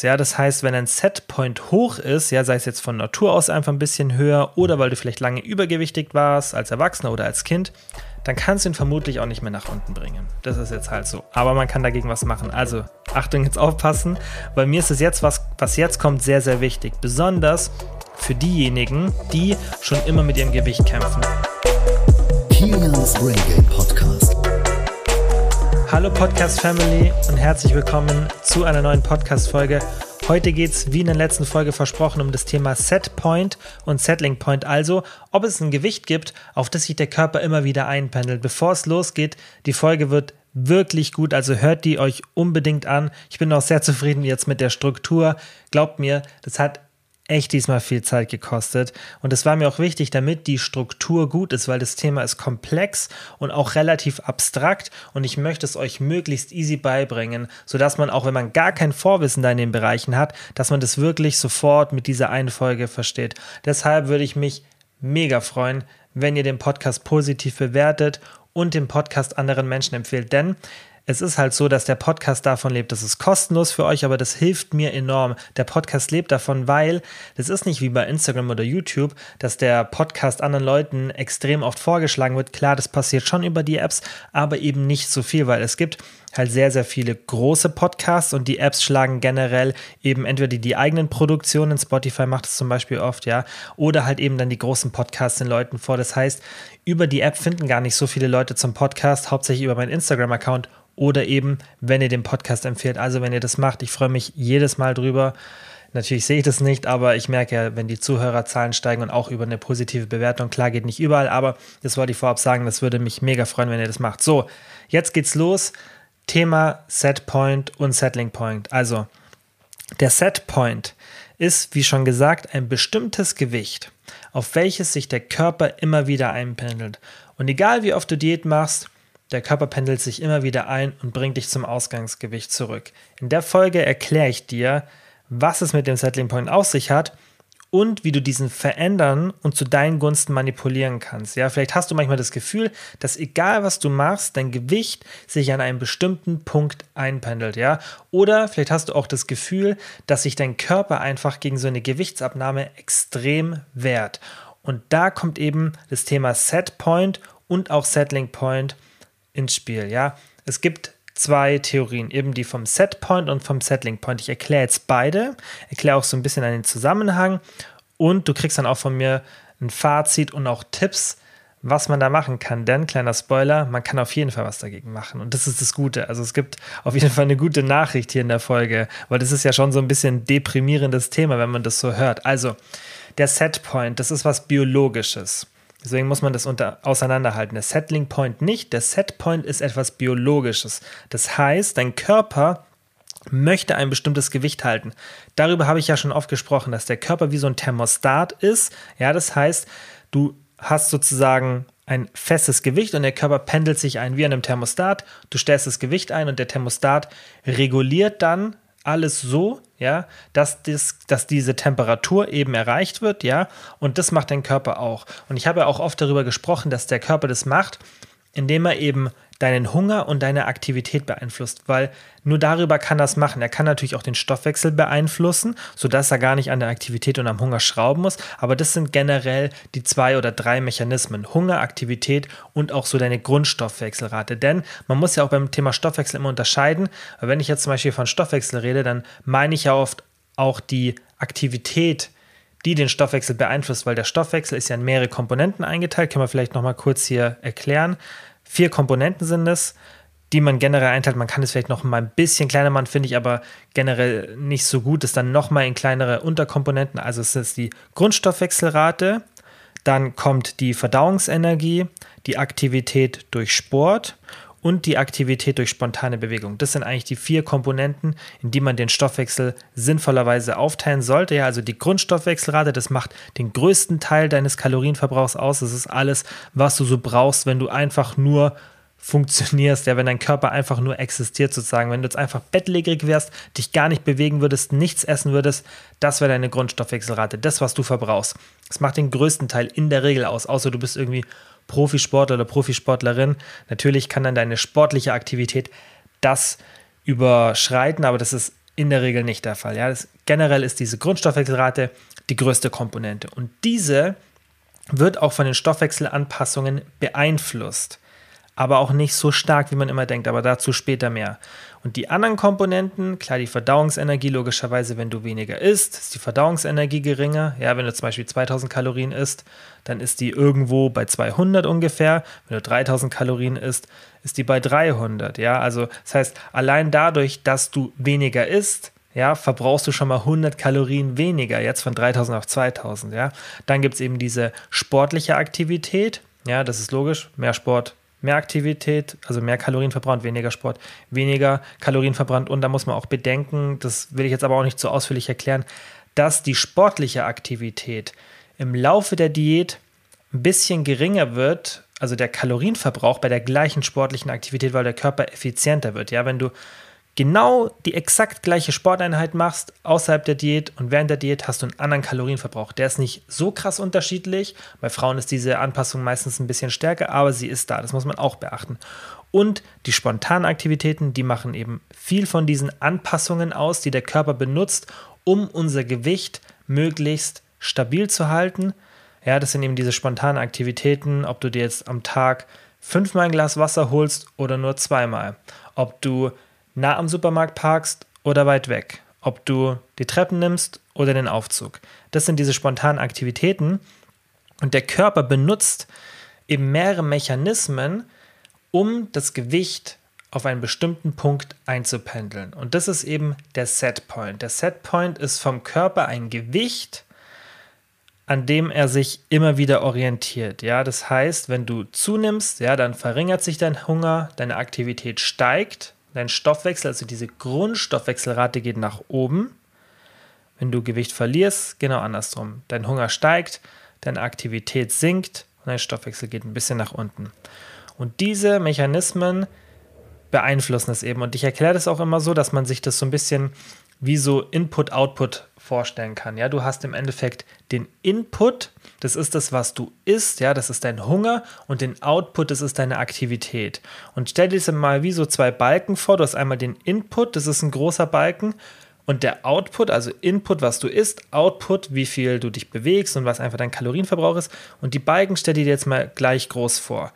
Ja, das heißt, wenn ein Setpoint hoch ist, ja, sei es jetzt von Natur aus einfach ein bisschen höher oder weil du vielleicht lange übergewichtig warst als Erwachsener oder als Kind, dann kannst du ihn vermutlich auch nicht mehr nach unten bringen. Das ist jetzt halt so. Aber man kann dagegen was machen. Also, Achtung, jetzt aufpassen, weil mir ist es jetzt, was, was jetzt kommt, sehr, sehr wichtig. Besonders für diejenigen, die schon immer mit ihrem Gewicht kämpfen. Kilians Brain Game Podcast. Hallo Podcast Family und herzlich willkommen zu einer neuen Podcast Folge. Heute geht es, wie in der letzten Folge versprochen, um das Thema Setpoint und Settling Point, also ob es ein Gewicht gibt, auf das sich der Körper immer wieder einpendelt. Bevor es losgeht, die Folge wird wirklich gut, also hört die euch unbedingt an. Ich bin auch sehr zufrieden jetzt mit der Struktur. Glaubt mir, das hat echt diesmal viel Zeit gekostet. Und es war mir auch wichtig, damit die Struktur gut ist, weil das Thema ist komplex und auch relativ abstrakt. Und ich möchte es euch möglichst easy beibringen, sodass man auch, wenn man gar kein Vorwissen da in den Bereichen hat, dass man das wirklich sofort mit dieser einen Folge versteht. Deshalb würde ich mich mega freuen, wenn ihr den Podcast positiv bewertet und den Podcast anderen Menschen empfehlt. Denn es ist halt so, dass der Podcast davon lebt. Das ist kostenlos für euch, aber das hilft mir enorm. Der Podcast lebt davon, weil das ist nicht wie bei Instagram oder YouTube, dass der Podcast anderen Leuten extrem oft vorgeschlagen wird. Klar, das passiert schon über die Apps, aber eben nicht so viel, weil es gibt halt sehr, sehr viele große Podcasts und die Apps schlagen generell eben entweder die, die eigenen Produktionen, Spotify macht es zum Beispiel oft, ja, oder halt eben dann die großen Podcasts den Leuten vor. Das heißt, über die App finden gar nicht so viele Leute zum Podcast, hauptsächlich über meinen Instagram-Account oder eben, wenn ihr den Podcast empfehlt. Also, wenn ihr das macht, ich freue mich jedes Mal drüber. Natürlich sehe ich das nicht, aber ich merke ja, wenn die Zuhörerzahlen steigen und auch über eine positive Bewertung, klar geht nicht überall, aber das wollte ich vorab sagen, das würde mich mega freuen, wenn ihr das macht. So, jetzt geht's los. Thema Setpoint und Settling Point. Also, der Setpoint ist, wie schon gesagt, ein bestimmtes Gewicht, auf welches sich der Körper immer wieder einpendelt. Und egal wie oft du Diät machst, der Körper pendelt sich immer wieder ein und bringt dich zum Ausgangsgewicht zurück. In der Folge erkläre ich dir, was es mit dem Settling Point auf sich hat und wie du diesen verändern und zu deinen Gunsten manipulieren kannst. Ja, vielleicht hast du manchmal das Gefühl, dass egal was du machst, dein Gewicht sich an einem bestimmten Punkt einpendelt, ja? Oder vielleicht hast du auch das Gefühl, dass sich dein Körper einfach gegen so eine Gewichtsabnahme extrem wehrt. Und da kommt eben das Thema Setpoint und auch Settling Point ins Spiel. Ja, es gibt zwei Theorien, eben die vom Setpoint und vom Settling Point. Ich erkläre jetzt beide, erkläre auch so ein bisschen einen Zusammenhang und du kriegst dann auch von mir ein Fazit und auch Tipps, was man da machen kann. Denn, kleiner Spoiler, man kann auf jeden Fall was dagegen machen. Und das ist das Gute. Also es gibt auf jeden Fall eine gute Nachricht hier in der Folge, weil das ist ja schon so ein bisschen deprimierendes Thema, wenn man das so hört. Also, der Setpoint, das ist was Biologisches. Deswegen muss man das unter, auseinanderhalten. Der Settling Point nicht. Der Set Point ist etwas Biologisches. Das heißt, dein Körper möchte ein bestimmtes Gewicht halten. Darüber habe ich ja schon oft gesprochen, dass der Körper wie so ein Thermostat ist. Ja, das heißt, du hast sozusagen ein festes Gewicht und der Körper pendelt sich ein wie an einem Thermostat. Du stellst das Gewicht ein und der Thermostat reguliert dann alles so, ja, dass, das, dass diese Temperatur eben erreicht wird, ja, und das macht dein Körper auch. Und ich habe ja auch oft darüber gesprochen, dass der Körper das macht, indem er eben deinen Hunger und deine Aktivität beeinflusst, weil nur darüber kann das machen. Er kann natürlich auch den Stoffwechsel beeinflussen, sodass er gar nicht an der Aktivität und am Hunger schrauben muss, aber das sind generell die zwei oder drei Mechanismen. Hunger, Aktivität und auch so deine Grundstoffwechselrate. Denn man muss ja auch beim Thema Stoffwechsel immer unterscheiden. Wenn ich jetzt zum Beispiel von Stoffwechsel rede, dann meine ich ja oft auch die Aktivität, die den Stoffwechsel beeinflusst, weil der Stoffwechsel ist ja in mehrere Komponenten eingeteilt. Können wir vielleicht nochmal kurz hier erklären. Vier Komponenten sind es, die man generell einteilt. Man kann es vielleicht noch mal ein bisschen kleiner machen, finde ich aber generell nicht so gut. Das dann noch mal in kleinere Unterkomponenten. Also es ist die Grundstoffwechselrate, dann kommt die Verdauungsenergie, die Aktivität durch Sport und die Aktivität durch spontane Bewegung. Das sind eigentlich die vier Komponenten, in die man den Stoffwechsel sinnvollerweise aufteilen sollte. Ja, also die Grundstoffwechselrate, das macht den größten Teil deines Kalorienverbrauchs aus. Das ist alles, was du so brauchst, wenn du einfach nur funktionierst, ja, wenn dein Körper einfach nur existiert sozusagen, wenn du jetzt einfach bettlägerig wärst, dich gar nicht bewegen würdest, nichts essen würdest, das wäre deine Grundstoffwechselrate, das, was du verbrauchst. Das macht den größten Teil in der Regel aus, außer du bist irgendwie Profisportler oder Profisportlerin. Natürlich kann dann deine sportliche Aktivität das überschreiten, aber das ist in der Regel nicht der Fall. Ja, das, generell ist diese Grundstoffwechselrate die größte Komponente. Und diese wird auch von den Stoffwechselanpassungen beeinflusst aber auch nicht so stark, wie man immer denkt, aber dazu später mehr. Und die anderen Komponenten, klar, die Verdauungsenergie, logischerweise, wenn du weniger isst, ist die Verdauungsenergie geringer. Ja, wenn du zum Beispiel 2000 Kalorien isst, dann ist die irgendwo bei 200 ungefähr. Wenn du 3000 Kalorien isst, ist die bei 300. Ja, also das heißt, allein dadurch, dass du weniger isst, ja, verbrauchst du schon mal 100 Kalorien weniger, jetzt von 3000 auf 2000. Ja, dann gibt es eben diese sportliche Aktivität. Ja, das ist logisch. Mehr Sport, mehr Aktivität, also mehr Kalorien verbrannt, weniger Sport, weniger Kalorien verbrannt. Und da muss man auch bedenken, das will ich jetzt aber auch nicht so ausführlich erklären, dass die sportliche Aktivität im Laufe der Diät ein bisschen geringer wird, also der Kalorienverbrauch bei der gleichen sportlichen Aktivität, weil der Körper effizienter wird. Ja, wenn du genau die exakt gleiche Sporteinheit machst außerhalb der Diät und während der Diät hast du einen anderen Kalorienverbrauch. Der ist nicht so krass unterschiedlich. Bei Frauen ist diese Anpassung meistens ein bisschen stärker, aber sie ist da. Das muss man auch beachten. Und die spontanen Aktivitäten, die machen eben viel von diesen Anpassungen aus, die der Körper benutzt, um unser Gewicht möglichst stabil zu halten. Ja, das sind eben diese spontanen Aktivitäten, ob du dir jetzt am Tag fünfmal ein Glas Wasser holst oder nur zweimal. Ob du nah am Supermarkt parkst oder weit weg, ob du die Treppen nimmst oder den Aufzug. Das sind diese spontanen Aktivitäten und der Körper benutzt eben mehrere Mechanismen, um das Gewicht auf einen bestimmten Punkt einzupendeln. Und das ist eben der Setpoint. Der Setpoint ist vom Körper ein Gewicht, an dem er sich immer wieder orientiert. Ja, das heißt, wenn du zunimmst, ja, dann verringert sich dein Hunger, deine Aktivität steigt Dein Stoffwechsel, also diese Grundstoffwechselrate geht nach oben. Wenn du Gewicht verlierst, genau andersrum. Dein Hunger steigt, deine Aktivität sinkt und dein Stoffwechsel geht ein bisschen nach unten. Und diese Mechanismen beeinflussen es eben. Und ich erkläre das auch immer so, dass man sich das so ein bisschen wie so Input-Output vorstellen kann. Ja, du hast im Endeffekt den Input, das ist das, was du isst, ja, das ist dein Hunger und den Output, das ist deine Aktivität. Und stell dir mal wie so zwei Balken vor. Du hast einmal den Input, das ist ein großer Balken und der Output, also Input, was du isst, Output, wie viel du dich bewegst und was einfach dein Kalorienverbrauch ist. Und die Balken stell dir jetzt mal gleich groß vor.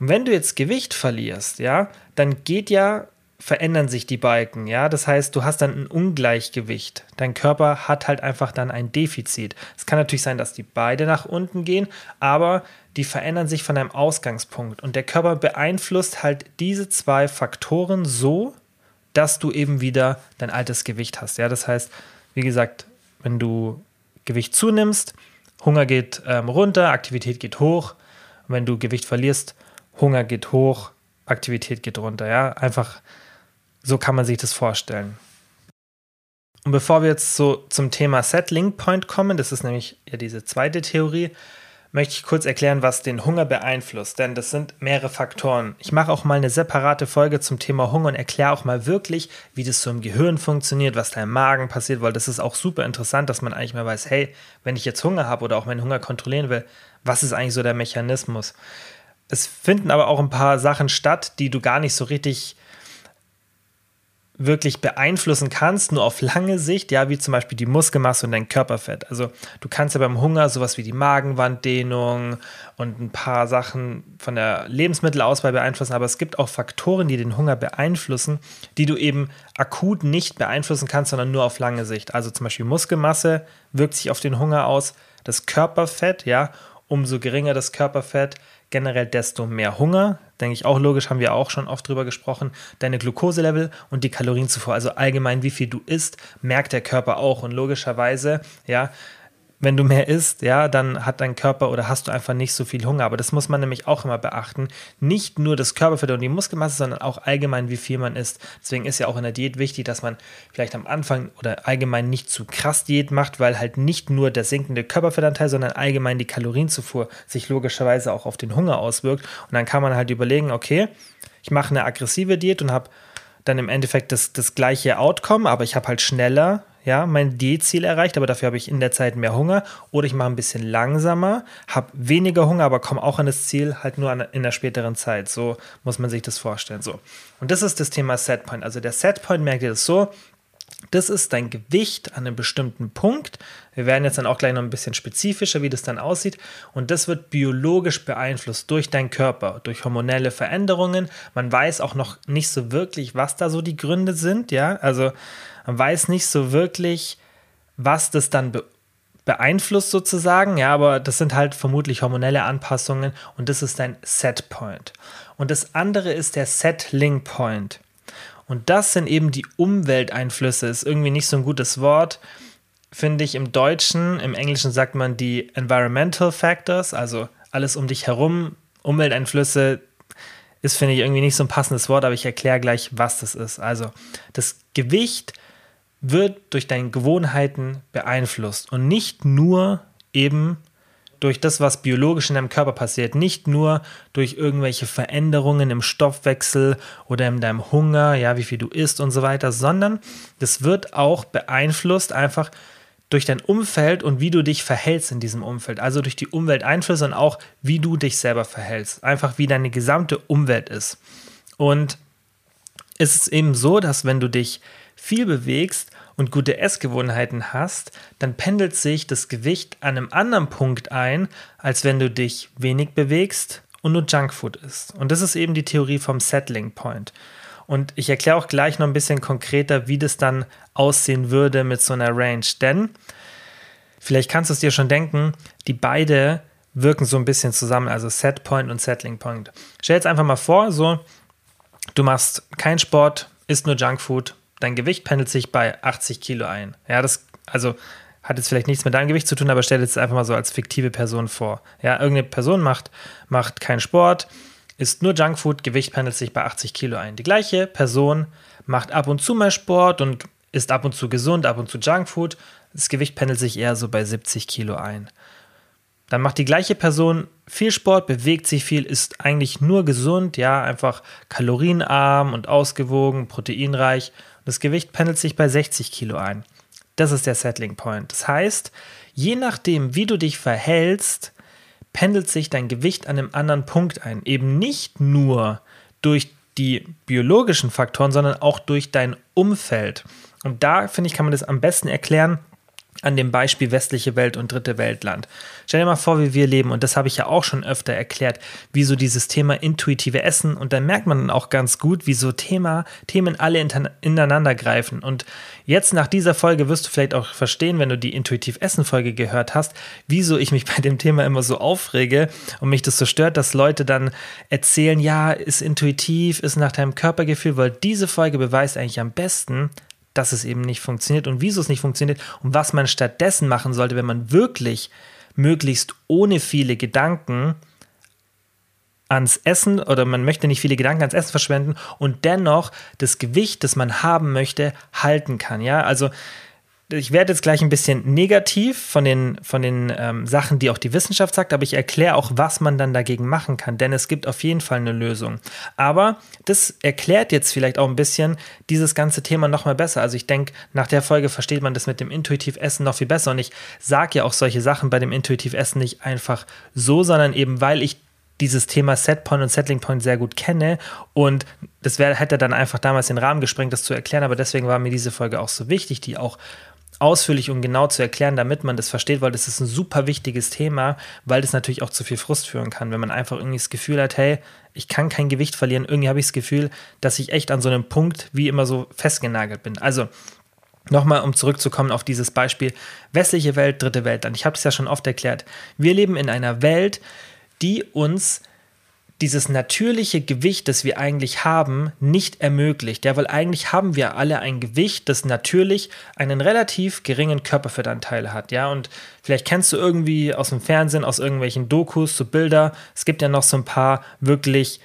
Und wenn du jetzt Gewicht verlierst, ja, dann geht ja verändern sich die Balken, ja. Das heißt, du hast dann ein Ungleichgewicht. Dein Körper hat halt einfach dann ein Defizit. Es kann natürlich sein, dass die beide nach unten gehen, aber die verändern sich von deinem Ausgangspunkt. Und der Körper beeinflusst halt diese zwei Faktoren so, dass du eben wieder dein altes Gewicht hast. Ja, das heißt, wie gesagt, wenn du Gewicht zunimmst, Hunger geht ähm, runter, Aktivität geht hoch. Und wenn du Gewicht verlierst, Hunger geht hoch, Aktivität geht runter. Ja, einfach so kann man sich das vorstellen. Und bevor wir jetzt so zum Thema Settling Point kommen, das ist nämlich ja diese zweite Theorie, möchte ich kurz erklären, was den Hunger beeinflusst, denn das sind mehrere Faktoren. Ich mache auch mal eine separate Folge zum Thema Hunger und erkläre auch mal wirklich, wie das so im Gehirn funktioniert, was da im Magen passiert, weil das ist auch super interessant, dass man eigentlich mal weiß, hey, wenn ich jetzt Hunger habe oder auch meinen Hunger kontrollieren will, was ist eigentlich so der Mechanismus? Es finden aber auch ein paar Sachen statt, die du gar nicht so richtig wirklich beeinflussen kannst, nur auf lange Sicht, ja, wie zum Beispiel die Muskelmasse und dein Körperfett. Also du kannst ja beim Hunger sowas wie die Magenwanddehnung und ein paar Sachen von der Lebensmittelauswahl beeinflussen, aber es gibt auch Faktoren, die den Hunger beeinflussen, die du eben akut nicht beeinflussen kannst, sondern nur auf lange Sicht. Also zum Beispiel Muskelmasse wirkt sich auf den Hunger aus, das Körperfett, ja, umso geringer das Körperfett, generell desto mehr Hunger. Denke ich auch logisch, haben wir auch schon oft drüber gesprochen. Deine Glukoselevel und die Kalorienzufuhr, also allgemein wie viel du isst, merkt der Körper auch. Und logischerweise, ja, wenn du mehr isst, ja, dann hat dein Körper oder hast du einfach nicht so viel Hunger. Aber das muss man nämlich auch immer beachten. Nicht nur das Körperfett und die Muskelmasse, sondern auch allgemein, wie viel man isst. Deswegen ist ja auch in der Diät wichtig, dass man vielleicht am Anfang oder allgemein nicht zu krass Diät macht, weil halt nicht nur der sinkende Körperfettanteil, sondern allgemein die Kalorienzufuhr sich logischerweise auch auf den Hunger auswirkt. Und dann kann man halt überlegen, okay, ich mache eine aggressive Diät und habe dann im Endeffekt das, das gleiche Outcome, aber ich habe halt schneller ja, mein D-Ziel erreicht, aber dafür habe ich in der Zeit mehr Hunger. Oder ich mache ein bisschen langsamer, habe weniger Hunger, aber komme auch an das Ziel halt nur an, in der späteren Zeit. So muss man sich das vorstellen. So. Und das ist das Thema Setpoint. Also der Setpoint merkt ihr das so, Das ist dein Gewicht an einem bestimmten Punkt. Wir werden jetzt dann auch gleich noch ein bisschen spezifischer, wie das dann aussieht. Und das wird biologisch beeinflusst durch deinen Körper, durch hormonelle Veränderungen. Man weiß auch noch nicht so wirklich, was da so die Gründe sind. Ja, also man weiß nicht so wirklich, was das dann be beeinflusst sozusagen. Ja, aber das sind halt vermutlich hormonelle Anpassungen und das ist dein Set Point. Und das andere ist der Settling Point. Und das sind eben die Umwelteinflüsse. Ist irgendwie nicht so ein gutes Wort, finde ich im Deutschen. Im Englischen sagt man die Environmental Factors, also alles um dich herum. Umwelteinflüsse ist, finde ich, irgendwie nicht so ein passendes Wort, aber ich erkläre gleich, was das ist. Also das Gewicht wird durch deine Gewohnheiten beeinflusst und nicht nur eben durch das, was biologisch in deinem Körper passiert, nicht nur durch irgendwelche Veränderungen im Stoffwechsel oder in deinem Hunger, ja, wie viel du isst und so weiter, sondern das wird auch beeinflusst einfach durch dein Umfeld und wie du dich verhältst in diesem Umfeld, also durch die Umwelteinflüsse und auch wie du dich selber verhältst, einfach wie deine gesamte Umwelt ist. Und es ist eben so, dass wenn du dich viel bewegst und gute Essgewohnheiten hast, dann pendelt sich das Gewicht an einem anderen Punkt ein, als wenn du dich wenig bewegst und nur Junkfood isst. Und das ist eben die Theorie vom Settling Point. Und ich erkläre auch gleich noch ein bisschen konkreter, wie das dann aussehen würde mit so einer Range. Denn vielleicht kannst du es dir schon denken, die beide wirken so ein bisschen zusammen, also Set Point und Settling Point. Stell jetzt einfach mal vor, so, du machst keinen Sport, isst nur Junkfood, dein Gewicht pendelt sich bei 80 Kilo ein. Ja, das, also hat jetzt vielleicht nichts mit deinem Gewicht zu tun, aber stell dir jetzt einfach mal so als fiktive Person vor. Ja, irgendeine Person macht, macht keinen Sport, isst nur Junkfood, Gewicht pendelt sich bei 80 Kilo ein. Die gleiche Person macht ab und zu mal Sport und isst ab und zu gesund, ab und zu Junkfood. Das Gewicht pendelt sich eher so bei 70 Kilo ein. Dann macht die gleiche Person viel Sport, bewegt sich viel, ist eigentlich nur gesund, ja, einfach kalorienarm und ausgewogen, proteinreich das Gewicht pendelt sich bei 60 Kilo ein. Das ist der Settling Point. Das heißt, je nachdem, wie du dich verhältst, pendelt sich dein Gewicht an einem anderen Punkt ein. Eben nicht nur durch die biologischen Faktoren, sondern auch durch dein Umfeld. Und da, finde ich, kann man das am besten erklären an dem Beispiel westliche Welt und dritte Weltland. Stell dir mal vor, wie wir leben, und das habe ich ja auch schon öfter erklärt, wie so dieses Thema intuitive Essen, und da merkt man dann auch ganz gut, wie so Thema, Themen alle ineinander greifen. Und jetzt nach dieser Folge wirst du vielleicht auch verstehen, wenn du die Intuitiv Essen-Folge gehört hast, wieso ich mich bei dem Thema immer so aufrege und mich das so stört, dass Leute dann erzählen, ja, ist intuitiv, ist nach deinem Körpergefühl, weil diese Folge beweist eigentlich am besten, dass es eben nicht funktioniert und wieso es nicht funktioniert und was man stattdessen machen sollte, wenn man wirklich möglichst ohne viele Gedanken ans Essen oder man möchte nicht viele Gedanken ans Essen verschwenden und dennoch das Gewicht, das man haben möchte, halten kann. Ja, also ich werde jetzt gleich ein bisschen negativ von den, von den ähm, Sachen, die auch die Wissenschaft sagt, aber ich erkläre auch, was man dann dagegen machen kann, denn es gibt auf jeden Fall eine Lösung. Aber das erklärt jetzt vielleicht auch ein bisschen dieses ganze Thema nochmal besser. Also ich denke, nach der Folge versteht man das mit dem Intuitiv-Essen noch viel besser und ich sage ja auch solche Sachen bei dem Intuitiv-Essen nicht einfach so, sondern eben, weil ich dieses Thema Setpoint und Settling Point sehr gut kenne und das wär, hätte dann einfach damals den Rahmen gesprengt, das zu erklären, aber deswegen war mir diese Folge auch so wichtig, die auch ausführlich und genau zu erklären, damit man das versteht, weil das ist ein super wichtiges Thema, weil das natürlich auch zu viel Frust führen kann, wenn man einfach irgendwie das Gefühl hat, hey, ich kann kein Gewicht verlieren. Irgendwie habe ich das Gefühl, dass ich echt an so einem Punkt wie immer so festgenagelt bin. Also Nochmal, um zurückzukommen auf dieses Beispiel westliche Welt, dritte Welt. Und ich habe es ja schon oft erklärt. Wir leben in einer Welt, die uns dieses natürliche Gewicht, das wir eigentlich haben, nicht ermöglicht. Ja, weil eigentlich haben wir alle ein Gewicht, das natürlich einen relativ geringen Körperfettanteil hat. Ja, und vielleicht kennst du irgendwie aus dem Fernsehen, aus irgendwelchen Dokus, so Bilder. Es gibt ja noch so ein paar wirklich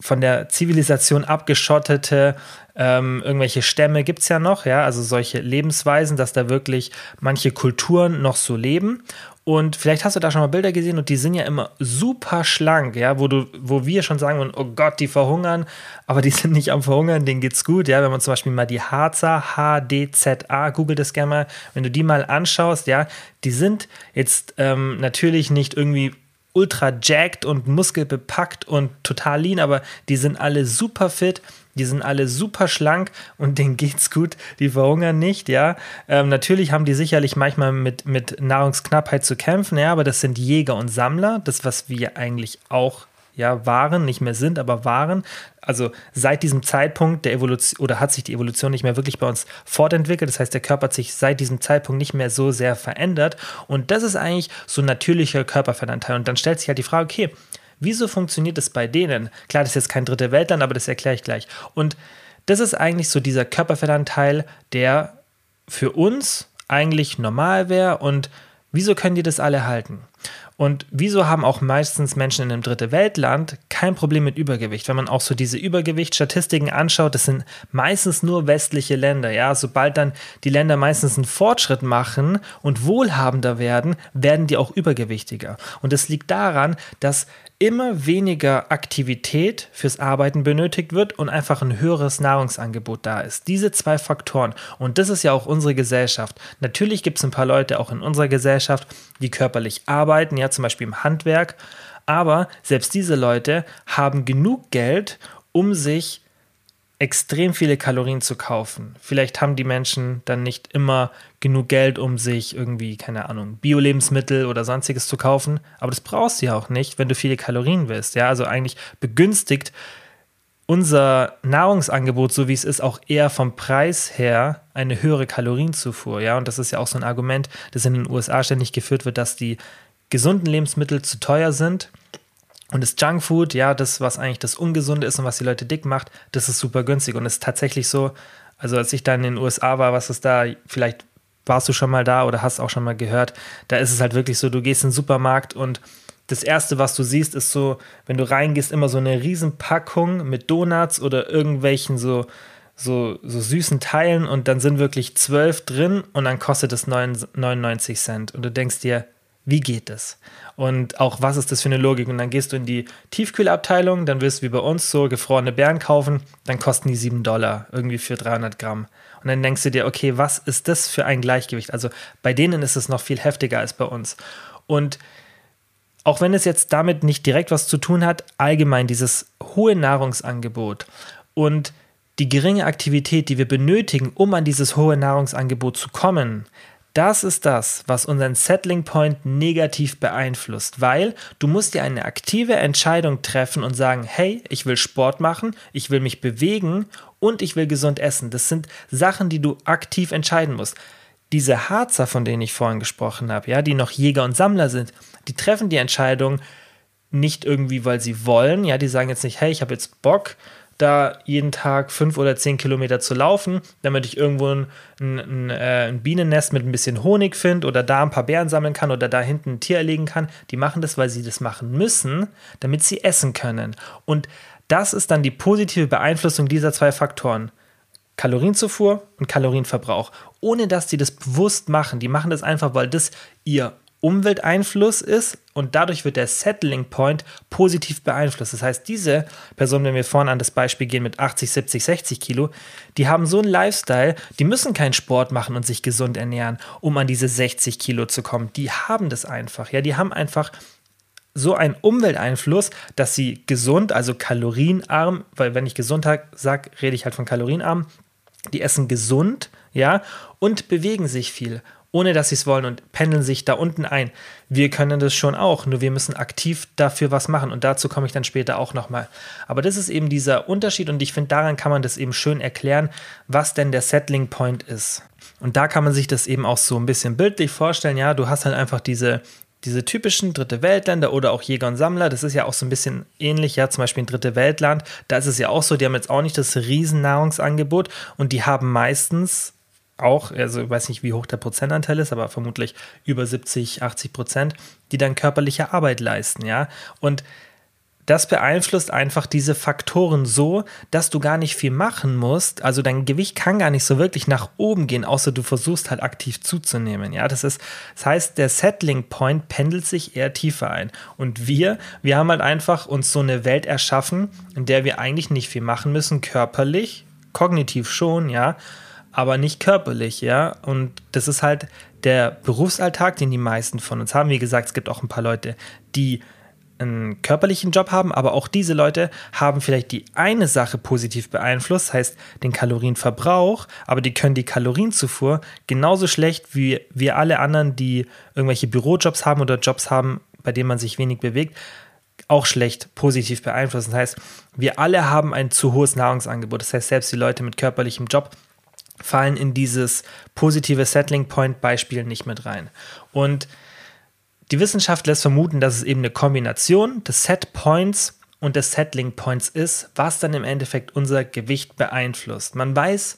von der Zivilisation abgeschottete ähm, irgendwelche Stämme gibt es ja noch, ja, also solche Lebensweisen, dass da wirklich manche Kulturen noch so leben. Und vielleicht hast du da schon mal Bilder gesehen und die sind ja immer super schlank, ja, wo du, wo wir schon sagen, oh Gott, die verhungern, aber die sind nicht am Verhungern, denen geht's gut, ja. Wenn man zum Beispiel mal die Harzer, H-D-Z-A, google das gerne mal, wenn du die mal anschaust, ja, die sind jetzt ähm, natürlich nicht irgendwie ultra jacked und muskelbepackt und total lean, aber die sind alle super fit, die sind alle super schlank und denen geht's gut, die verhungern nicht, ja. Ähm, natürlich haben die sicherlich manchmal mit, mit Nahrungsknappheit zu kämpfen, ja, aber das sind Jäger und Sammler, das, was wir eigentlich auch ja, waren, nicht mehr sind, aber waren. Also seit diesem Zeitpunkt der Evolution oder hat sich die Evolution nicht mehr wirklich bei uns fortentwickelt. Das heißt, der Körper hat sich seit diesem Zeitpunkt nicht mehr so sehr verändert. Und das ist eigentlich so ein natürlicher Körperfettanteil. Und dann stellt sich halt die Frage, okay, Wieso funktioniert es bei denen? Klar, das ist jetzt kein dritte Weltland, aber das erkläre ich gleich. Und das ist eigentlich so dieser Körperfettanteil, der für uns eigentlich normal wäre und wieso können die das alle halten? Und wieso haben auch meistens Menschen in einem dritte Weltland kein Problem mit Übergewicht? Wenn man auch so diese Übergewichtsstatistiken anschaut, das sind meistens nur westliche Länder. Ja, sobald dann die Länder meistens einen Fortschritt machen und wohlhabender werden, werden die auch übergewichtiger. Und das liegt daran, dass immer weniger Aktivität fürs Arbeiten benötigt wird und einfach ein höheres Nahrungsangebot da ist. Diese zwei Faktoren. Und das ist ja auch unsere Gesellschaft. Natürlich gibt es ein paar Leute auch in unserer Gesellschaft, die körperlich arbeiten, ja, zum Beispiel im Handwerk. Aber selbst diese Leute haben genug Geld, um sich extrem viele Kalorien zu kaufen. Vielleicht haben die Menschen dann nicht immer genug Geld, um sich irgendwie, keine Ahnung, Bio-Lebensmittel oder sonstiges zu kaufen, aber das brauchst du ja auch nicht, wenn du viele Kalorien willst. Ja, also eigentlich begünstigt unser Nahrungsangebot, so wie es ist, auch eher vom Preis her eine höhere Kalorienzufuhr. Ja, und das ist ja auch so ein Argument, das in den USA ständig geführt wird, dass die gesunden Lebensmittel zu teuer sind und das Junkfood, ja, das, was eigentlich das Ungesunde ist und was die Leute dick macht, das ist super günstig. Und es ist tatsächlich so, also als ich da in den USA war, was ist da, vielleicht warst du schon mal da oder hast auch schon mal gehört, da ist es halt wirklich so, du gehst in den Supermarkt und das erste, was du siehst, ist so, wenn du reingehst, immer so eine Riesenpackung mit Donuts oder irgendwelchen so, so, so süßen Teilen und dann sind wirklich zwölf drin und dann kostet es 99 Cent. Und du denkst dir, wie geht das? Und auch, was ist das für eine Logik? Und dann gehst du in die Tiefkühlabteilung, dann wirst du wie bei uns so gefrorene Beeren kaufen, dann kosten die 7 Dollar irgendwie für 300 Gramm. Und dann denkst du dir, okay, was ist das für ein Gleichgewicht? Also bei denen ist es noch viel heftiger als bei uns. Und auch wenn es jetzt damit nicht direkt was zu tun hat, allgemein dieses hohe Nahrungsangebot und die geringe Aktivität, die wir benötigen, um an dieses hohe Nahrungsangebot zu kommen, das ist das, was unseren Settling Point negativ beeinflusst, weil du musst dir eine aktive Entscheidung treffen und sagen, hey, ich will Sport machen, ich will mich bewegen und ich will gesund essen. Das sind Sachen, die du aktiv entscheiden musst. Diese Harzer, von denen ich vorhin gesprochen habe, ja, die noch Jäger und Sammler sind, die treffen die Entscheidung nicht irgendwie, weil sie wollen, ja, die sagen jetzt nicht, hey, ich habe jetzt Bock, da jeden Tag fünf oder zehn Kilometer zu laufen, damit ich irgendwo ein, ein, äh, ein Bienennest mit ein bisschen Honig finde oder da ein paar Beeren sammeln kann oder da hinten ein Tier erlegen kann. Die machen das, weil sie das machen müssen, damit sie essen können. Und das ist dann die positive Beeinflussung dieser zwei Faktoren. Kalorienzufuhr und Kalorienverbrauch. Ohne dass die das bewusst machen. Die machen das einfach, weil das ihr Umwelteinfluss ist und dadurch wird der Settling Point positiv beeinflusst. Das heißt, diese Person, wenn wir vorne an das Beispiel gehen mit 80, 70, 60 Kilo, die haben so einen Lifestyle, die müssen keinen Sport machen und sich gesund ernähren, um an diese 60 Kilo zu kommen. Die haben das einfach. Ja, die haben einfach so einen Umwelteinfluss, dass sie gesund, also kalorienarm, weil wenn ich gesund sage, rede ich halt von kalorienarm, die essen gesund, ja, und bewegen sich viel ohne dass sie es wollen und pendeln sich da unten ein. Wir können das schon auch, nur wir müssen aktiv dafür was machen und dazu komme ich dann später auch nochmal. Aber das ist eben dieser Unterschied und ich finde, daran kann man das eben schön erklären, was denn der Settling Point ist. Und da kann man sich das eben auch so ein bisschen bildlich vorstellen. Ja, du hast halt einfach diese, diese typischen Dritte Weltländer oder auch Jäger und Sammler, das ist ja auch so ein bisschen ähnlich, ja, zum Beispiel ein Dritte Weltland, da ist es ja auch so, die haben jetzt auch nicht das Riesennahrungsangebot und die haben meistens auch, also ich weiß nicht, wie hoch der Prozentanteil ist, aber vermutlich über 70, 80 Prozent, die dann körperliche Arbeit leisten, ja. Und das beeinflusst einfach diese Faktoren so, dass du gar nicht viel machen musst. Also dein Gewicht kann gar nicht so wirklich nach oben gehen, außer du versuchst halt aktiv zuzunehmen. Ja, das ist, das heißt, der Settling Point pendelt sich eher tiefer ein. Und wir, wir haben halt einfach uns so eine Welt erschaffen, in der wir eigentlich nicht viel machen müssen, körperlich, kognitiv schon, ja, aber nicht körperlich, ja. Und das ist halt der Berufsalltag, den die meisten von uns haben. Wie gesagt, es gibt auch ein paar Leute, die einen körperlichen Job haben, aber auch diese Leute haben vielleicht die eine Sache positiv beeinflusst, heißt den Kalorienverbrauch, aber die können die Kalorienzufuhr genauso schlecht wie wir alle anderen, die irgendwelche Bürojobs haben oder Jobs haben, bei denen man sich wenig bewegt, auch schlecht positiv beeinflussen. Das heißt, wir alle haben ein zu hohes Nahrungsangebot. Das heißt, selbst die Leute mit körperlichem Job fallen in dieses positive Settling Point Beispiel nicht mit rein. Und die Wissenschaft lässt vermuten, dass es eben eine Kombination des Set Points und des Settling Points ist, was dann im Endeffekt unser Gewicht beeinflusst. Man weiß,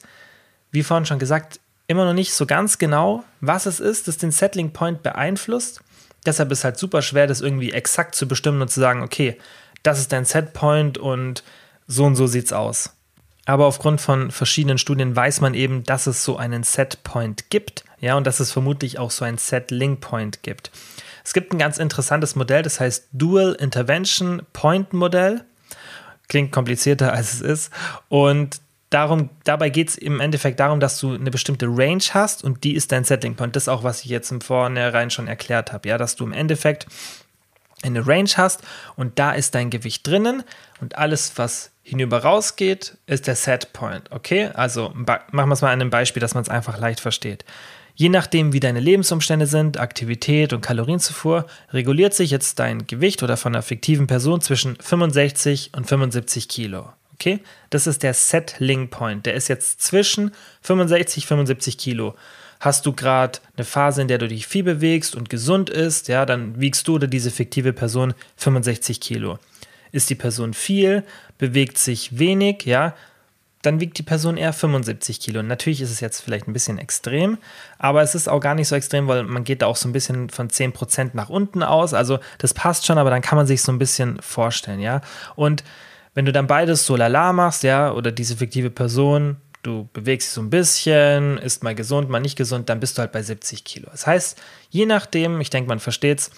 wie vorhin schon gesagt, immer noch nicht so ganz genau, was es ist, das den Settling Point beeinflusst. Deshalb ist es halt super schwer, das irgendwie exakt zu bestimmen und zu sagen, okay, das ist dein Setpoint und so und so sieht's aus. Aber aufgrund von verschiedenen Studien weiß man eben, dass es so einen Setpoint gibt, ja, und dass es vermutlich auch so ein Set-Link Point gibt. Es gibt ein ganz interessantes Modell, das heißt Dual Intervention Point Modell. Klingt komplizierter als es ist. Und darum, dabei geht es im Endeffekt darum, dass du eine bestimmte Range hast und die ist dein Settling Point. Das ist auch, was ich jetzt im Vornherein schon erklärt habe, ja, dass du im Endeffekt eine Range hast und da ist dein Gewicht drinnen und alles, was hinüber rausgeht, ist der Set Point. Okay, also machen wir es mal an einem Beispiel, dass man es einfach leicht versteht. Je nachdem, wie deine Lebensumstände sind, Aktivität und Kalorienzufuhr, reguliert sich jetzt dein Gewicht oder von einer fiktiven Person zwischen 65 und 75 Kilo. Okay, das ist der Settling Point. Der ist jetzt zwischen 65 und 75 Kilo. Hast du gerade eine Phase, in der du dich viel bewegst und gesund ist, ja, dann wiegst du oder diese fiktive Person 65 Kilo. Ist die Person viel, bewegt sich wenig, ja, dann wiegt die Person eher 75 Kilo. Natürlich ist es jetzt vielleicht ein bisschen extrem, aber es ist auch gar nicht so extrem, weil man geht da auch so ein bisschen von 10% nach unten aus. Also das passt schon, aber dann kann man sich so ein bisschen vorstellen, ja. Und wenn du dann beides so lala machst, ja, oder diese fiktive Person, du bewegst dich so ein bisschen, ist mal gesund, mal nicht gesund, dann bist du halt bei 70 Kilo. Das heißt, je nachdem, ich denke, man versteht es,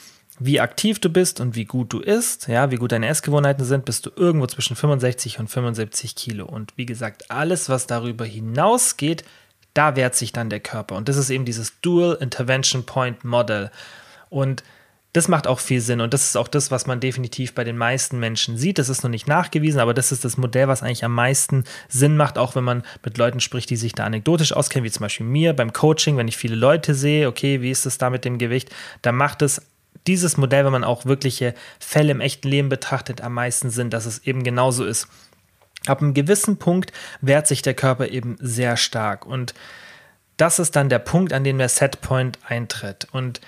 wie aktiv du bist und wie gut du isst, ja, wie gut deine Essgewohnheiten sind, bist du irgendwo zwischen 65 und 75 Kilo. Und wie gesagt, alles, was darüber hinausgeht, da wehrt sich dann der Körper. Und das ist eben dieses Dual Intervention Point Model. Und das macht auch viel Sinn und das ist auch das, was man definitiv bei den meisten Menschen sieht. Das ist noch nicht nachgewiesen, aber das ist das Modell, was eigentlich am meisten Sinn macht, auch wenn man mit Leuten spricht, die sich da anekdotisch auskennen, wie zum Beispiel mir beim Coaching, wenn ich viele Leute sehe, okay, wie ist es da mit dem Gewicht, da macht es dieses Modell, wenn man auch wirkliche Fälle im echten Leben betrachtet, am meisten Sinn, dass es eben genauso ist. Ab einem gewissen Punkt wehrt sich der Körper eben sehr stark und das ist dann der Punkt, an dem der Setpoint eintritt. Und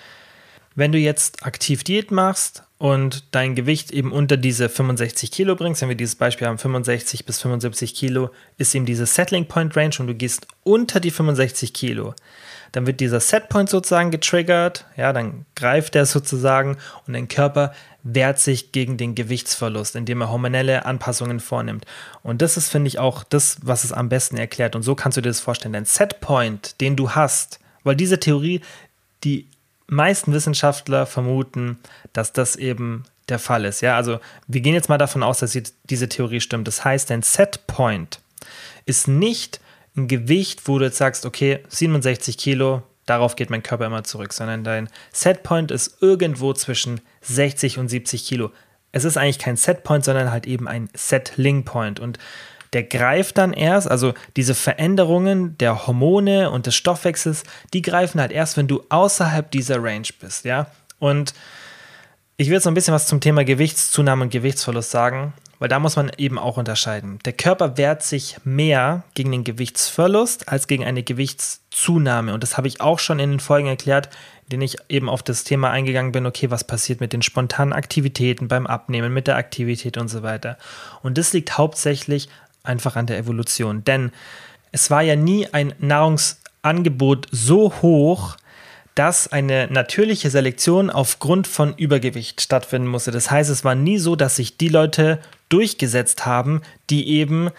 wenn du jetzt aktiv Diät machst und dein Gewicht eben unter diese 65 Kilo bringst, wenn wir dieses Beispiel haben, 65 bis 75 Kilo, ist eben diese Settling Point Range und du gehst unter die 65 Kilo, dann wird dieser Setpoint sozusagen getriggert, ja, dann greift er sozusagen und dein Körper wehrt sich gegen den Gewichtsverlust, indem er hormonelle Anpassungen vornimmt. Und das ist, finde ich, auch das, was es am besten erklärt. Und so kannst du dir das vorstellen. Dein Setpoint, den du hast, weil diese Theorie, die meisten Wissenschaftler vermuten, dass das eben der Fall ist. Ja, also wir gehen jetzt mal davon aus, dass diese Theorie stimmt. Das heißt, dein Setpoint ist nicht ein Gewicht, wo du jetzt sagst, okay, 67 Kilo, darauf geht mein Körper immer zurück, sondern dein Setpoint ist irgendwo zwischen 60 und 70 Kilo. Es ist eigentlich kein Setpoint, sondern halt eben ein Settling Point. Und der greift dann erst, also diese Veränderungen der Hormone und des Stoffwechsels, die greifen halt erst, wenn du außerhalb dieser Range bist, ja. Und ich will jetzt noch ein bisschen was zum Thema Gewichtszunahme und Gewichtsverlust sagen weil da muss man eben auch unterscheiden. Der Körper wehrt sich mehr gegen den Gewichtsverlust als gegen eine Gewichtszunahme. Und das habe ich auch schon in den Folgen erklärt, in denen ich eben auf das Thema eingegangen bin, okay, was passiert mit den spontanen Aktivitäten beim Abnehmen, mit der Aktivität und so weiter. Und das liegt hauptsächlich einfach an der Evolution. Denn es war ja nie ein Nahrungsangebot so hoch, dass eine natürliche Selektion aufgrund von Übergewicht stattfinden musste. Das heißt, es war nie so, dass sich die Leute durchgesetzt haben, die eben,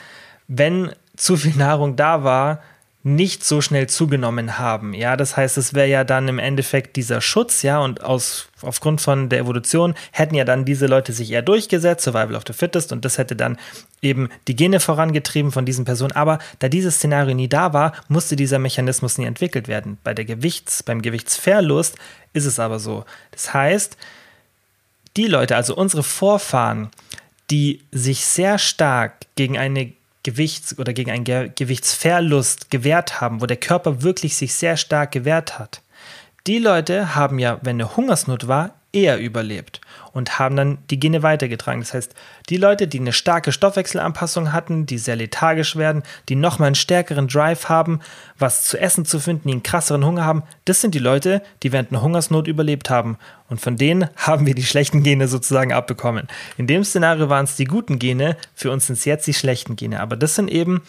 wenn zu viel Nahrung da war, nicht so schnell zugenommen haben. Ja, das heißt, es wäre ja dann im Endeffekt dieser Schutz, ja, und aus, aufgrund von der Evolution hätten ja dann diese Leute sich eher durchgesetzt, Survival of the Fittest, und das hätte dann eben die Gene vorangetrieben von diesen Personen. Aber da dieses Szenario nie da war, musste dieser Mechanismus nie entwickelt werden. Bei der Gewichts, beim Gewichtsverlust ist es aber so. Das heißt, Die Leute, also unsere Vorfahren, die sich sehr stark gegen eine Gewichts- oder gegen einen Ge Gewichtsverlust gewehrt haben, wo der Körper wirklich sich sehr stark gewehrt hat. Die Leute haben ja, wenn eine Hungersnot war, eher überlebt und haben dann die Gene weitergetragen. Das heißt, die Leute, die eine starke Stoffwechselanpassung hatten, die sehr lethargisch werden, die nochmal einen stärkeren Drive haben, was zu essen zu finden, die einen krasseren Hunger haben, das sind die Leute, die während einer Hungersnot überlebt haben. Und von denen haben wir die schlechten Gene sozusagen abbekommen. In dem Szenario waren es die guten Gene, für uns sind es jetzt die schlechten Gene. Aber das sind eben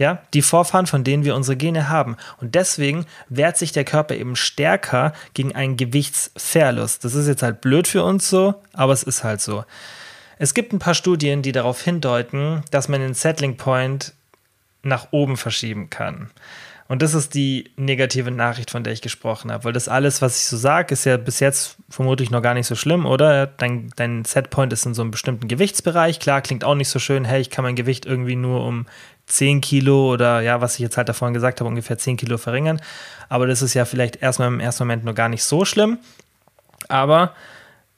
ja, die Vorfahren, von denen wir unsere Gene haben. Und deswegen wehrt sich der Körper eben stärker gegen einen Gewichtsverlust. Das ist jetzt halt blöd für uns so, aber es ist halt so. Es gibt ein paar Studien, die darauf hindeuten, dass man den Settling Point nach oben verschieben kann. Und das ist die negative Nachricht, von der ich gesprochen habe, weil das alles, was ich so sage, ist ja bis jetzt vermutlich noch gar nicht so schlimm, oder? Dein, dein Setpoint ist in so einem bestimmten Gewichtsbereich. Klar, klingt auch nicht so schön, hey, ich kann mein Gewicht irgendwie nur um 10 Kilo oder ja, was ich jetzt halt davon gesagt habe, ungefähr 10 Kilo verringern. Aber das ist ja vielleicht erstmal im ersten Moment nur gar nicht so schlimm. Aber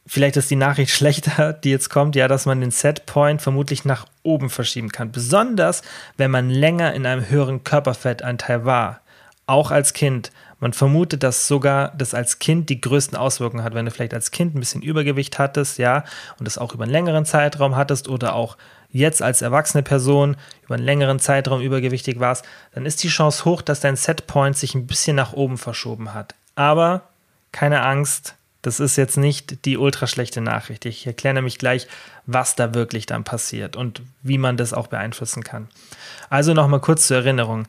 vielleicht ist die Nachricht schlechter, die jetzt kommt, ja, dass man den Setpoint vermutlich nach oben verschieben kann. Besonders, wenn man länger in einem höheren Körperfettanteil war. Auch als Kind. Man vermutet, dass sogar das als Kind die größten Auswirkungen hat. Wenn du vielleicht als Kind ein bisschen Übergewicht hattest, ja, und das auch über einen längeren Zeitraum hattest oder auch jetzt als erwachsene Person über einen längeren Zeitraum übergewichtig warst, dann ist die Chance hoch, dass dein Setpoint sich ein bisschen nach oben verschoben hat. Aber keine Angst, das ist jetzt nicht die ultra schlechte Nachricht. Ich erkläre nämlich gleich, was da wirklich dann passiert und wie man das auch beeinflussen kann. Also nochmal kurz zur Erinnerung.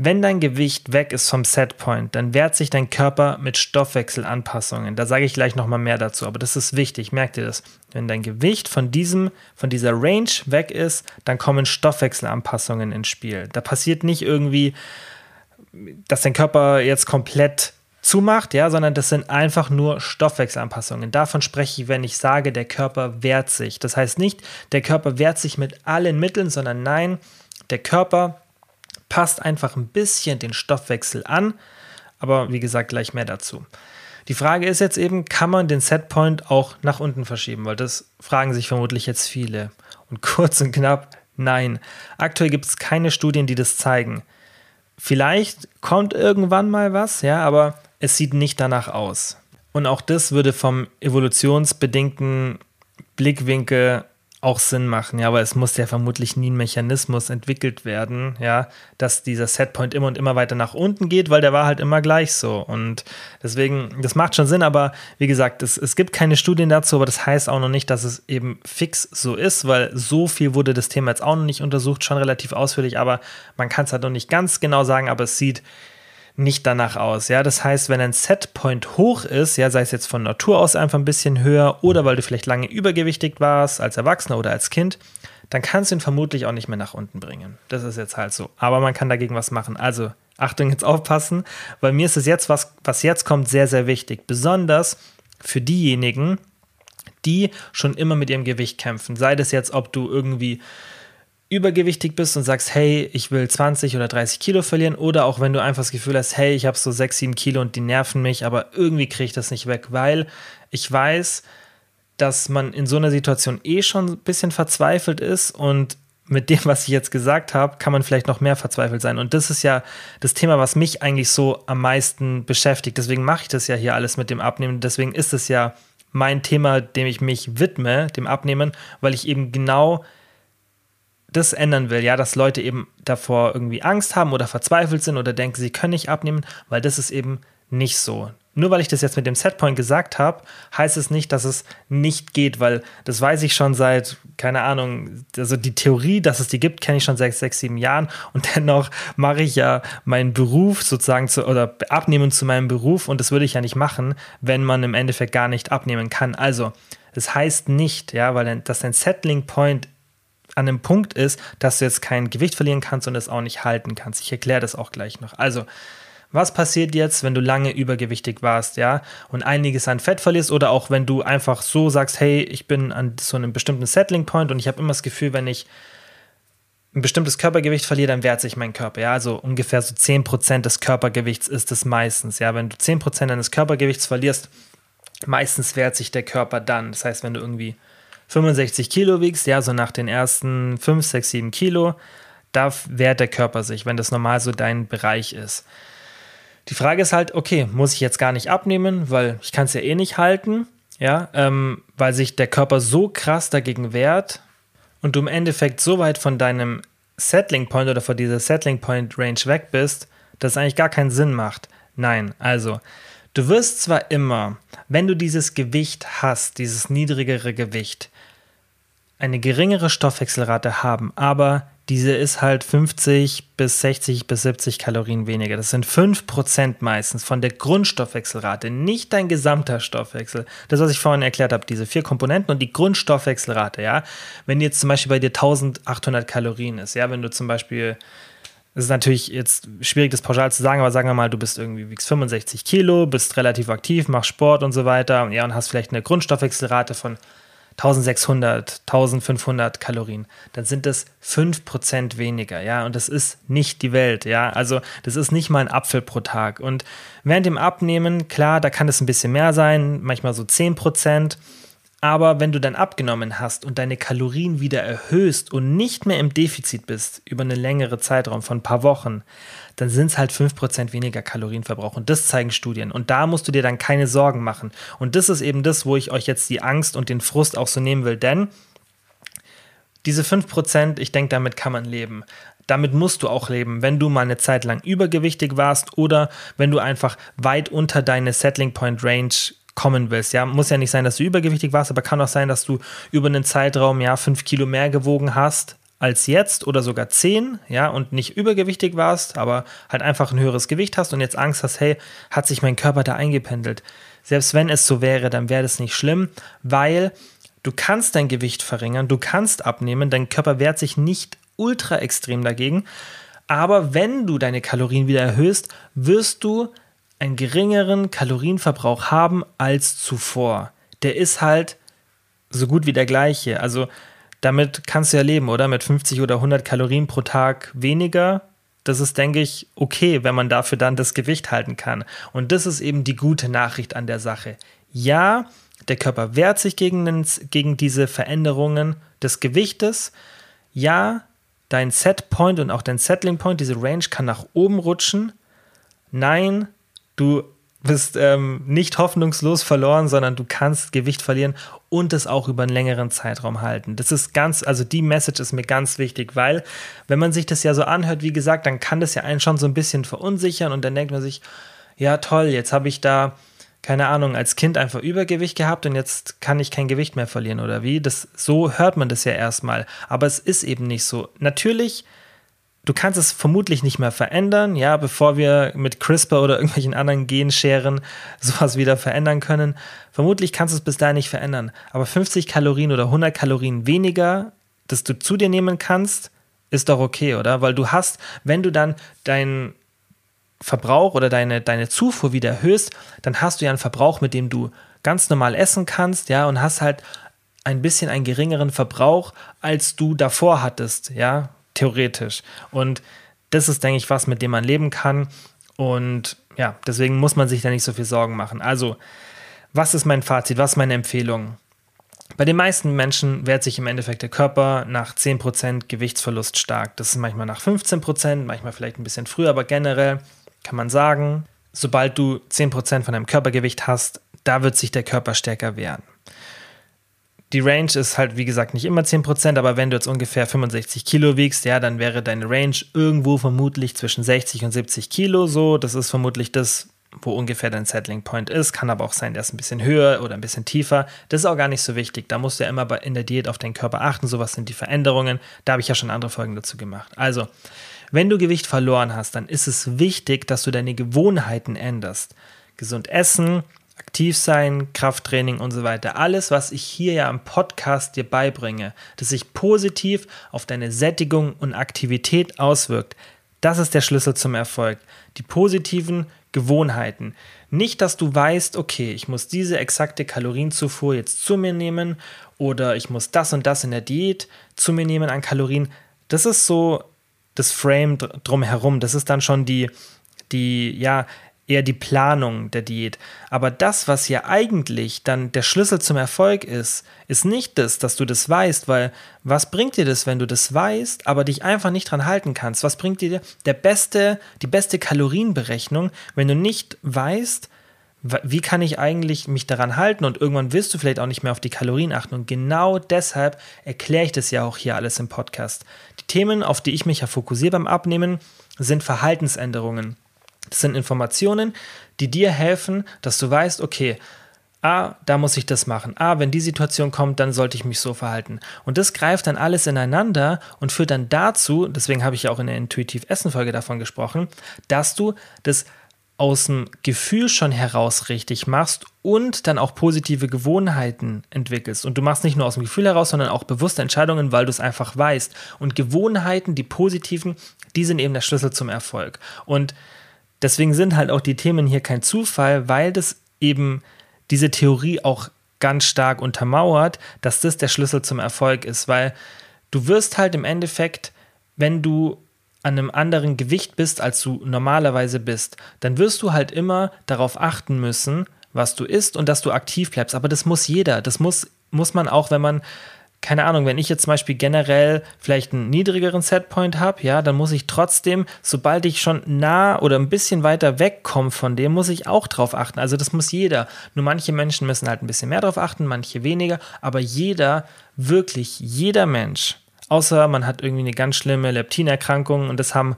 Wenn dein Gewicht weg ist vom Setpoint, dann wehrt sich dein Körper mit Stoffwechselanpassungen. Da sage ich gleich nochmal mehr dazu, aber das ist wichtig, merkt ihr das? Wenn dein Gewicht von diesem, von dieser Range weg ist, dann kommen Stoffwechselanpassungen ins Spiel. Da passiert nicht irgendwie, dass dein Körper jetzt komplett zumacht, ja, sondern das sind einfach nur Stoffwechselanpassungen. Davon spreche ich, wenn ich sage, der Körper wehrt sich. Das heißt nicht, der Körper wehrt sich mit allen Mitteln, sondern nein, der Körper passt einfach ein bisschen den Stoffwechsel an, aber wie gesagt, gleich mehr dazu. Die Frage ist jetzt eben, kann man den Setpoint auch nach unten verschieben? Weil das fragen sich vermutlich jetzt viele. Und kurz und knapp, nein. Aktuell gibt es keine Studien, die das zeigen. Vielleicht kommt irgendwann mal was, ja, aber es sieht nicht danach aus. Und auch das würde vom evolutionsbedingten Blickwinkel auch Sinn machen, ja, aber es muss ja vermutlich nie ein Mechanismus entwickelt werden, ja, dass dieser Setpoint immer und immer weiter nach unten geht, weil der war halt immer gleich so. Und deswegen, das macht schon Sinn, aber wie gesagt, es, es gibt keine Studien dazu, aber das heißt auch noch nicht, dass es eben fix so ist, weil so viel wurde das Thema jetzt auch noch nicht untersucht, schon relativ ausführlich, aber man kann es halt noch nicht ganz genau sagen, aber es sieht nicht danach aus. Ja, das heißt, wenn ein Setpoint hoch ist, ja, sei es jetzt von Natur aus einfach ein bisschen höher oder weil du vielleicht lange übergewichtig warst als Erwachsener oder als Kind, dann kannst du ihn vermutlich auch nicht mehr nach unten bringen. Das ist jetzt halt so. Aber man kann dagegen was machen. Also Achtung, jetzt aufpassen, weil mir ist es jetzt, was, was jetzt kommt, sehr, sehr wichtig. Besonders für diejenigen, die schon immer mit ihrem Gewicht kämpfen. Sei das jetzt, ob du irgendwie übergewichtig bist und sagst, hey, ich will 20 oder 30 Kilo verlieren, oder auch wenn du einfach das Gefühl hast, hey, ich habe so 6, 7 Kilo und die nerven mich, aber irgendwie kriege ich das nicht weg, weil ich weiß, dass man in so einer Situation eh schon ein bisschen verzweifelt ist und mit dem, was ich jetzt gesagt habe, kann man vielleicht noch mehr verzweifelt sein. Und das ist ja das Thema, was mich eigentlich so am meisten beschäftigt. Deswegen mache ich das ja hier alles mit dem Abnehmen. Deswegen ist es ja mein Thema, dem ich mich widme, dem Abnehmen, weil ich eben genau das ändern will, ja, dass Leute eben davor irgendwie Angst haben oder verzweifelt sind oder denken, sie können nicht abnehmen, weil das ist eben nicht so. Nur weil ich das jetzt mit dem Setpoint gesagt habe, heißt es nicht, dass es nicht geht, weil das weiß ich schon seit, keine Ahnung, also die Theorie, dass es die gibt, kenne ich schon seit sechs, sieben Jahren und dennoch mache ich ja meinen Beruf sozusagen zu, oder abnehmen zu meinem Beruf und das würde ich ja nicht machen, wenn man im Endeffekt gar nicht abnehmen kann. Also, das heißt nicht, ja, weil das ein Settling Point an einem Punkt ist, dass du jetzt kein Gewicht verlieren kannst und es auch nicht halten kannst. Ich erkläre das auch gleich noch. Also, was passiert jetzt, wenn du lange übergewichtig warst, ja, und einiges an Fett verlierst oder auch wenn du einfach so sagst, hey, ich bin an so einem bestimmten Settling Point und ich habe immer das Gefühl, wenn ich ein bestimmtes Körpergewicht verliere, dann wehrt sich mein Körper, ja, also ungefähr so 10% des Körpergewichts ist es meistens, ja, wenn du 10% deines Körpergewichts verlierst, meistens wehrt sich der Körper dann. Das heißt, wenn du irgendwie 65 Kilo wiegst, ja, so nach den ersten 5, 6, 7 Kilo, da wehrt der Körper sich, wenn das normal so dein Bereich ist. Die Frage ist halt, okay, muss ich jetzt gar nicht abnehmen, weil ich kann es ja eh nicht halten, ja, ähm, weil sich der Körper so krass dagegen wehrt und du im Endeffekt so weit von deinem Settling Point oder von dieser Settling Point Range weg bist, dass es eigentlich gar keinen Sinn macht. Nein, also du wirst zwar immer, wenn du dieses Gewicht hast, dieses niedrigere Gewicht, eine geringere Stoffwechselrate haben, aber diese ist halt 50 bis 60 bis 70 Kalorien weniger. Das sind 5% meistens von der Grundstoffwechselrate, nicht dein gesamter Stoffwechsel. Das, was ich vorhin erklärt habe, diese vier Komponenten und die Grundstoffwechselrate, ja. Wenn jetzt zum Beispiel bei dir 1800 Kalorien ist, ja, wenn du zum Beispiel, es ist natürlich jetzt schwierig, das pauschal zu sagen, aber sagen wir mal, du bist irgendwie, wiegst 65 Kilo, bist relativ aktiv, machst Sport und so weiter, ja, und hast vielleicht eine Grundstoffwechselrate von 1600, 1500 Kalorien, dann sind das 5% weniger, ja, und das ist nicht die Welt, ja, also das ist nicht mal ein Apfel pro Tag. Und während dem Abnehmen, klar, da kann es ein bisschen mehr sein, manchmal so 10%, aber wenn du dann abgenommen hast und deine Kalorien wieder erhöhst und nicht mehr im Defizit bist über einen längeren Zeitraum von ein paar Wochen, dann sind es halt 5% weniger Kalorienverbrauch. Und das zeigen Studien. Und da musst du dir dann keine Sorgen machen. Und das ist eben das, wo ich euch jetzt die Angst und den Frust auch so nehmen will. Denn diese 5%, ich denke, damit kann man leben. Damit musst du auch leben, wenn du mal eine Zeit lang übergewichtig warst oder wenn du einfach weit unter deine Settling Point Range kommen willst. Ja, muss ja nicht sein, dass du übergewichtig warst, aber kann auch sein, dass du über einen Zeitraum ja 5 Kilo mehr gewogen hast als jetzt oder sogar 10, ja, und nicht übergewichtig warst, aber halt einfach ein höheres Gewicht hast und jetzt Angst hast, hey, hat sich mein Körper da eingependelt. Selbst wenn es so wäre, dann wäre das nicht schlimm, weil du kannst dein Gewicht verringern, du kannst abnehmen, dein Körper wehrt sich nicht ultra extrem dagegen, aber wenn du deine Kalorien wieder erhöhst, wirst du einen geringeren Kalorienverbrauch haben als zuvor. Der ist halt so gut wie der gleiche. Also damit kannst du ja leben, oder? Mit 50 oder 100 Kalorien pro Tag weniger. Das ist, denke ich, okay, wenn man dafür dann das Gewicht halten kann. Und das ist eben die gute Nachricht an der Sache. Ja, der Körper wehrt sich gegen, den, gegen diese Veränderungen des Gewichtes. Ja, dein Setpoint und auch dein Settling Point, diese Range kann nach oben rutschen. Nein, du bist ähm, nicht hoffnungslos verloren, sondern du kannst Gewicht verlieren und es auch über einen längeren Zeitraum halten. Das ist ganz, also die Message ist mir ganz wichtig, weil wenn man sich das ja so anhört, wie gesagt, dann kann das ja einen schon so ein bisschen verunsichern und dann denkt man sich, ja toll, jetzt habe ich da keine Ahnung, als Kind einfach Übergewicht gehabt und jetzt kann ich kein Gewicht mehr verlieren oder wie? Das so hört man das ja erstmal, aber es ist eben nicht so. Natürlich Du kannst es vermutlich nicht mehr verändern, ja, bevor wir mit CRISPR oder irgendwelchen anderen Genscheren sowas wieder verändern können. Vermutlich kannst du es bis dahin nicht verändern. Aber 50 Kalorien oder 100 Kalorien weniger, das du zu dir nehmen kannst, ist doch okay, oder? Weil du hast, wenn du dann deinen Verbrauch oder deine, deine Zufuhr wieder erhöhst, dann hast du ja einen Verbrauch, mit dem du ganz normal essen kannst, ja, und hast halt ein bisschen einen geringeren Verbrauch, als du davor hattest, ja, theoretisch. Und das ist, denke ich, was, mit dem man leben kann. Und ja, deswegen muss man sich da nicht so viel Sorgen machen. Also, was ist mein Fazit? Was ist meine Empfehlung? Bei den meisten Menschen wehrt sich im Endeffekt der Körper nach 10% Gewichtsverlust stark. Das ist manchmal nach 15%, manchmal vielleicht ein bisschen früher, aber generell kann man sagen, sobald du 10% von deinem Körpergewicht hast, da wird sich der Körper stärker wehren. Die Range ist halt, wie gesagt, nicht immer 10%, aber wenn du jetzt ungefähr 65 Kilo wiegst, ja, dann wäre deine Range irgendwo vermutlich zwischen 60 und 70 Kilo so. Das ist vermutlich das, wo ungefähr dein Settling Point ist. Kann aber auch sein, der ist ein bisschen höher oder ein bisschen tiefer. Das ist auch gar nicht so wichtig. Da musst du ja immer in der Diät auf deinen Körper achten. Sowas sind die Veränderungen. Da habe ich ja schon andere Folgen dazu gemacht. Also, wenn du Gewicht verloren hast, dann ist es wichtig, dass du deine Gewohnheiten änderst. Gesund essen, aktiv sein, Krafttraining und so weiter. Alles, was ich hier ja am Podcast dir beibringe, das sich positiv auf deine Sättigung und Aktivität auswirkt, das ist der Schlüssel zum Erfolg. Die positiven Gewohnheiten. Nicht, dass du weißt, okay, ich muss diese exakte Kalorienzufuhr jetzt zu mir nehmen oder ich muss das und das in der Diät zu mir nehmen an Kalorien. Das ist so das Frame drumherum. Das ist dann schon die, die, ja, eher die Planung der Diät. Aber das, was ja eigentlich dann der Schlüssel zum Erfolg ist, ist nicht das, dass du das weißt, weil was bringt dir das, wenn du das weißt, aber dich einfach nicht dran halten kannst? Was bringt dir der beste, die beste Kalorienberechnung, wenn du nicht weißt, wie kann ich eigentlich mich daran halten und irgendwann wirst du vielleicht auch nicht mehr auf die Kalorien achten und genau deshalb erkläre ich das ja auch hier alles im Podcast. Die Themen, auf die ich mich ja fokussiere beim Abnehmen, sind Verhaltensänderungen. Das sind Informationen, die dir helfen, dass du weißt, okay, Ah, da muss ich das machen. Ah, wenn die Situation kommt, dann sollte ich mich so verhalten. Und das greift dann alles ineinander und führt dann dazu, deswegen habe ich ja auch in der Intuitiv Essen Folge davon gesprochen, dass du das aus dem Gefühl schon heraus richtig machst und dann auch positive Gewohnheiten entwickelst. Und du machst nicht nur aus dem Gefühl heraus, sondern auch bewusste Entscheidungen, weil du es einfach weißt. Und Gewohnheiten, die positiven, die sind eben der Schlüssel zum Erfolg. Und deswegen sind halt auch die Themen hier kein Zufall, weil das eben diese Theorie auch ganz stark untermauert, dass das der Schlüssel zum Erfolg ist, weil du wirst halt im Endeffekt, wenn du an einem anderen Gewicht bist, als du normalerweise bist, dann wirst du halt immer darauf achten müssen, was du isst und dass du aktiv bleibst. Aber das muss jeder. Das muss, muss man auch, wenn man, keine Ahnung, wenn ich jetzt zum Beispiel generell vielleicht einen niedrigeren Setpoint habe, ja, dann muss ich trotzdem, sobald ich schon nah oder ein bisschen weiter wegkomme von dem, muss ich auch drauf achten. Also das muss jeder. Nur manche Menschen müssen halt ein bisschen mehr drauf achten, manche weniger. Aber jeder, wirklich jeder Mensch Außer man hat irgendwie eine ganz schlimme Leptinerkrankung und das haben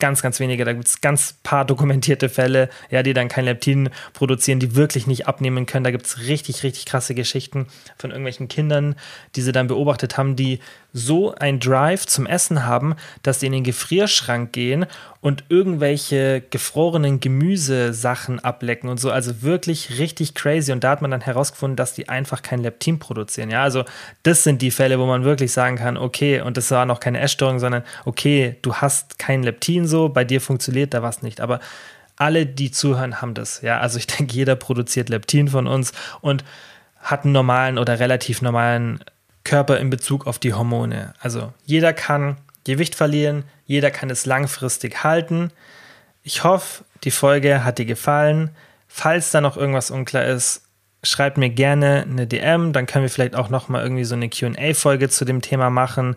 ganz, ganz wenige. Da gibt es ganz paar dokumentierte Fälle, ja, die dann kein Leptin produzieren, die wirklich nicht abnehmen können. Da gibt es richtig, richtig krasse Geschichten von irgendwelchen Kindern, die sie dann beobachtet haben, die so ein Drive zum Essen haben, dass sie in den Gefrierschrank gehen und irgendwelche gefrorenen Gemüsesachen ablecken und so. Also wirklich richtig crazy. Und da hat man dann herausgefunden, dass die einfach kein Leptin produzieren. Ja, also das sind die Fälle, wo man wirklich sagen kann, okay, und das war noch keine Essstörung, sondern okay, du hast kein Leptin so, bei dir funktioniert da was nicht. Aber alle, die zuhören, haben das. Ja, also ich denke, jeder produziert Leptin von uns und hat einen normalen oder relativ normalen Körper in Bezug auf die Hormone. Also jeder kann Gewicht verlieren, jeder kann es langfristig halten. Ich hoffe, die Folge hat dir gefallen. Falls da noch irgendwas unklar ist, schreibt mir gerne eine DM, dann können wir vielleicht auch noch mal irgendwie so eine Q&A-Folge zu dem Thema machen,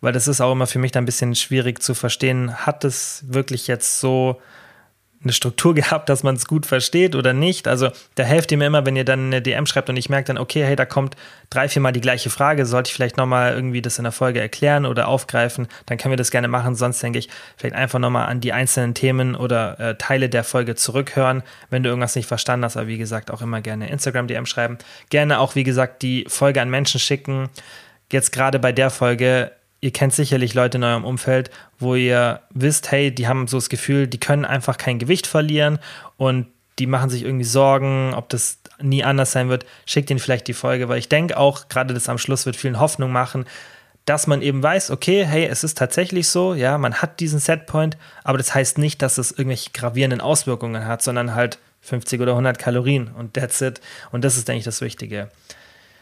weil das ist auch immer für mich dann ein bisschen schwierig zu verstehen. Hat es wirklich jetzt so eine Struktur gehabt, dass man es gut versteht oder nicht. Also da helft ihr mir immer, wenn ihr dann eine DM schreibt und ich merke dann, okay, hey, da kommt drei, vier Mal die gleiche Frage, sollte ich vielleicht nochmal irgendwie das in der Folge erklären oder aufgreifen, dann können wir das gerne machen. Sonst denke ich, vielleicht einfach nochmal an die einzelnen Themen oder äh, Teile der Folge zurückhören, wenn du irgendwas nicht verstanden hast. Aber wie gesagt, auch immer gerne Instagram-DM schreiben. Gerne auch, wie gesagt, die Folge an Menschen schicken. Jetzt gerade bei der Folge ihr kennt sicherlich Leute in eurem Umfeld, wo ihr wisst, hey, die haben so das Gefühl, die können einfach kein Gewicht verlieren und die machen sich irgendwie Sorgen, ob das nie anders sein wird. Schickt ihnen vielleicht die Folge, weil ich denke auch, gerade das am Schluss wird vielen Hoffnung machen, dass man eben weiß, okay, hey, es ist tatsächlich so, ja, man hat diesen Setpoint, aber das heißt nicht, dass es irgendwelche gravierenden Auswirkungen hat, sondern halt 50 oder 100 Kalorien und that's it. Und das ist, denke ich, das Wichtige.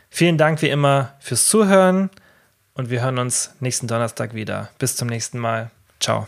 Vielen Dank wie immer fürs Zuhören und wir hören uns nächsten Donnerstag wieder. Bis zum nächsten Mal. Ciao.